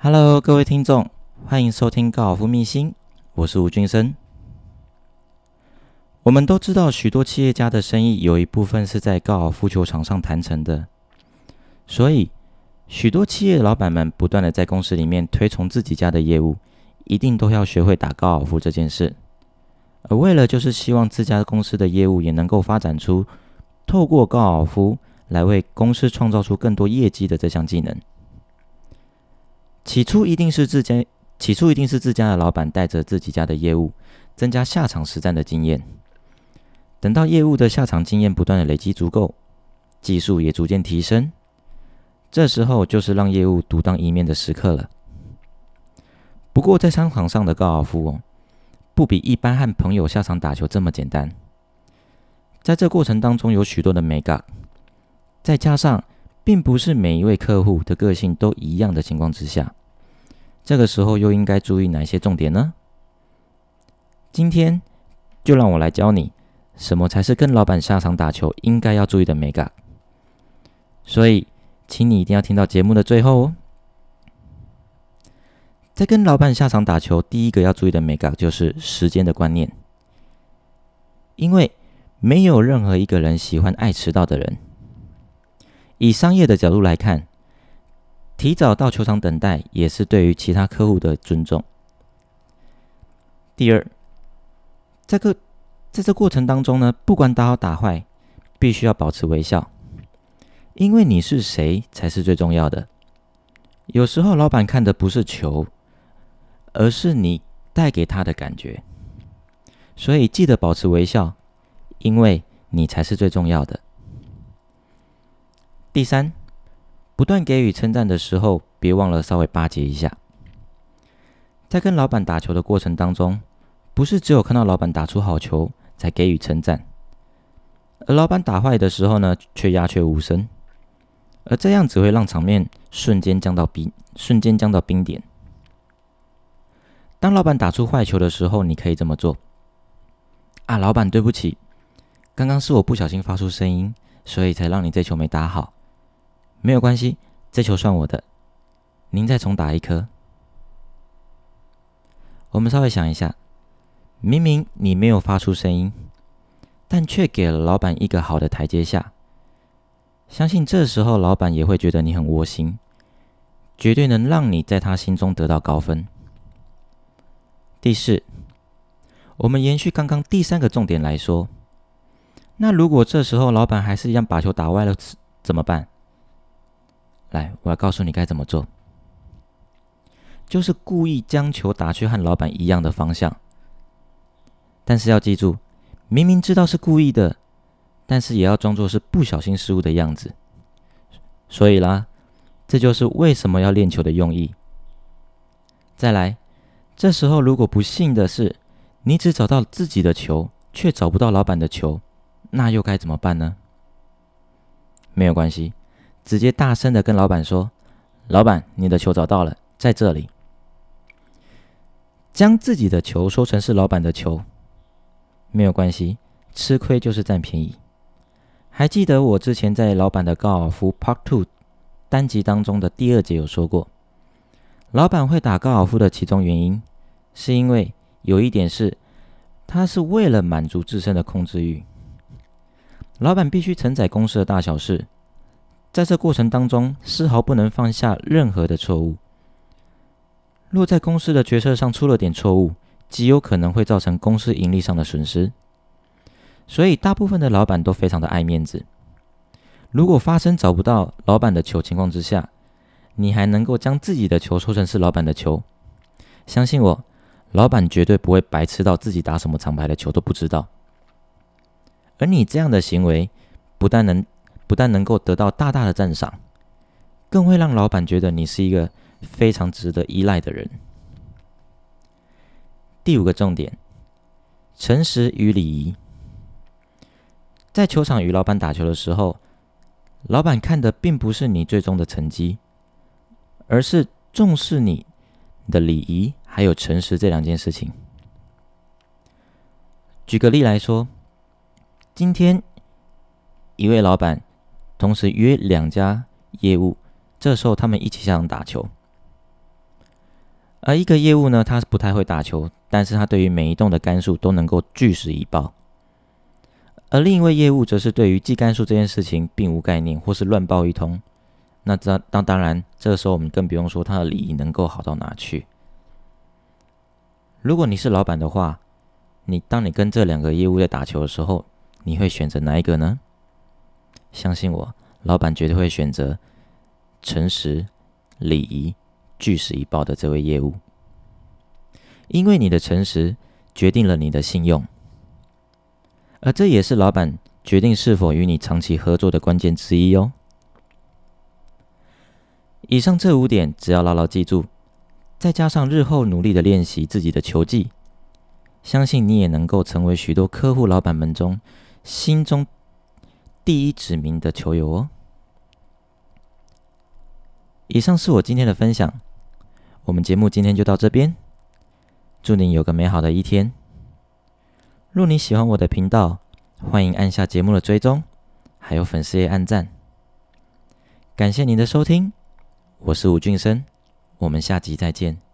Hello，各位听众，欢迎收听高尔夫秘辛，我是吴俊生。我们都知道，许多企业家的生意有一部分是在高尔夫球场上谈成的，所以许多企业老板们不断的在公司里面推崇自己家的业务，一定都要学会打高尔夫这件事。而为了就是希望自家公司的业务也能够发展出透过高尔夫来为公司创造出更多业绩的这项技能。起初一定是自家，起初一定是自家的老板带着自己家的业务，增加下场实战的经验。等到业务的下场经验不断的累积足够，技术也逐渐提升，这时候就是让业务独当一面的时刻了。不过在商场上的高尔夫哦，不比一般和朋友下场打球这么简单。在这过程当中有许多的美感，再加上并不是每一位客户的个性都一样的情况之下。这个时候又应该注意哪些重点呢？今天就让我来教你什么才是跟老板下场打球应该要注意的美感。所以，请你一定要听到节目的最后哦。在跟老板下场打球，第一个要注意的美感就是时间的观念，因为没有任何一个人喜欢爱迟到的人。以商业的角度来看。提早到球场等待，也是对于其他客户的尊重。第二，这个在这过程当中呢，不管打好打坏，必须要保持微笑，因为你是谁才是最重要的。有时候老板看的不是球，而是你带给他的感觉。所以记得保持微笑，因为你才是最重要的。第三。不断给予称赞的时候，别忘了稍微巴结一下。在跟老板打球的过程当中，不是只有看到老板打出好球才给予称赞，而老板打坏的时候呢，却鸦雀无声，而这样只会让场面瞬间降到冰，瞬间降到冰点。当老板打出坏球的时候，你可以这么做：啊，老板，对不起，刚刚是我不小心发出声音，所以才让你这球没打好。没有关系，这球算我的。您再重打一颗。我们稍微想一下，明明你没有发出声音，但却给了老板一个好的台阶下。相信这时候老板也会觉得你很窝心，绝对能让你在他心中得到高分。第四，我们延续刚刚第三个重点来说，那如果这时候老板还是一样把球打歪了，怎么办？来，我要告诉你该怎么做，就是故意将球打去和老板一样的方向，但是要记住，明明知道是故意的，但是也要装作是不小心失误的样子。所以啦，这就是为什么要练球的用意。再来，这时候如果不幸的是你只找到自己的球，却找不到老板的球，那又该怎么办呢？没有关系。直接大声的跟老板说：“老板，你的球找到了，在这里。”将自己的球说成是老板的球，没有关系，吃亏就是占便宜。还记得我之前在老板的高尔夫 Part Two 单集当中的第二节有说过，老板会打高尔夫的其中原因，是因为有一点是，他是为了满足自身的控制欲。老板必须承载公司的大小事。在这过程当中，丝毫不能放下任何的错误。若在公司的决策上出了点错误，极有可能会造成公司盈利上的损失。所以，大部分的老板都非常的爱面子。如果发生找不到老板的球情况之下，你还能够将自己的球说成是老板的球，相信我，老板绝对不会白痴到自己打什么长牌的球都不知道。而你这样的行为，不但能不但能够得到大大的赞赏，更会让老板觉得你是一个非常值得依赖的人。第五个重点：诚实与礼仪。在球场与老板打球的时候，老板看的并不是你最终的成绩，而是重视你的礼仪还有诚实这两件事情。举个例来说，今天一位老板。同时约两家业务，这时候他们一起上打球。而一个业务呢，他是不太会打球，但是他对于每一栋的杆数都能够据实以报。而另一位业务则是对于记杆数这件事情并无概念，或是乱报一通。那这当当然，这个时候我们更不用说他的礼仪能够好到哪去。如果你是老板的话，你当你跟这两个业务在打球的时候，你会选择哪一个呢？相信我，老板绝对会选择诚实、礼仪、据实以报的这位业务，因为你的诚实决定了你的信用。而这也是老板决定是否与你长期合作的关键之一哦。以上这五点，只要牢牢记住，再加上日后努力的练习自己的球技，相信你也能够成为许多客户老板们中心中第一指名的球友哦。以上是我今天的分享，我们节目今天就到这边，祝您有个美好的一天。若你喜欢我的频道，欢迎按下节目的追踪，还有粉丝页按赞。感谢您的收听，我是吴俊生，我们下集再见。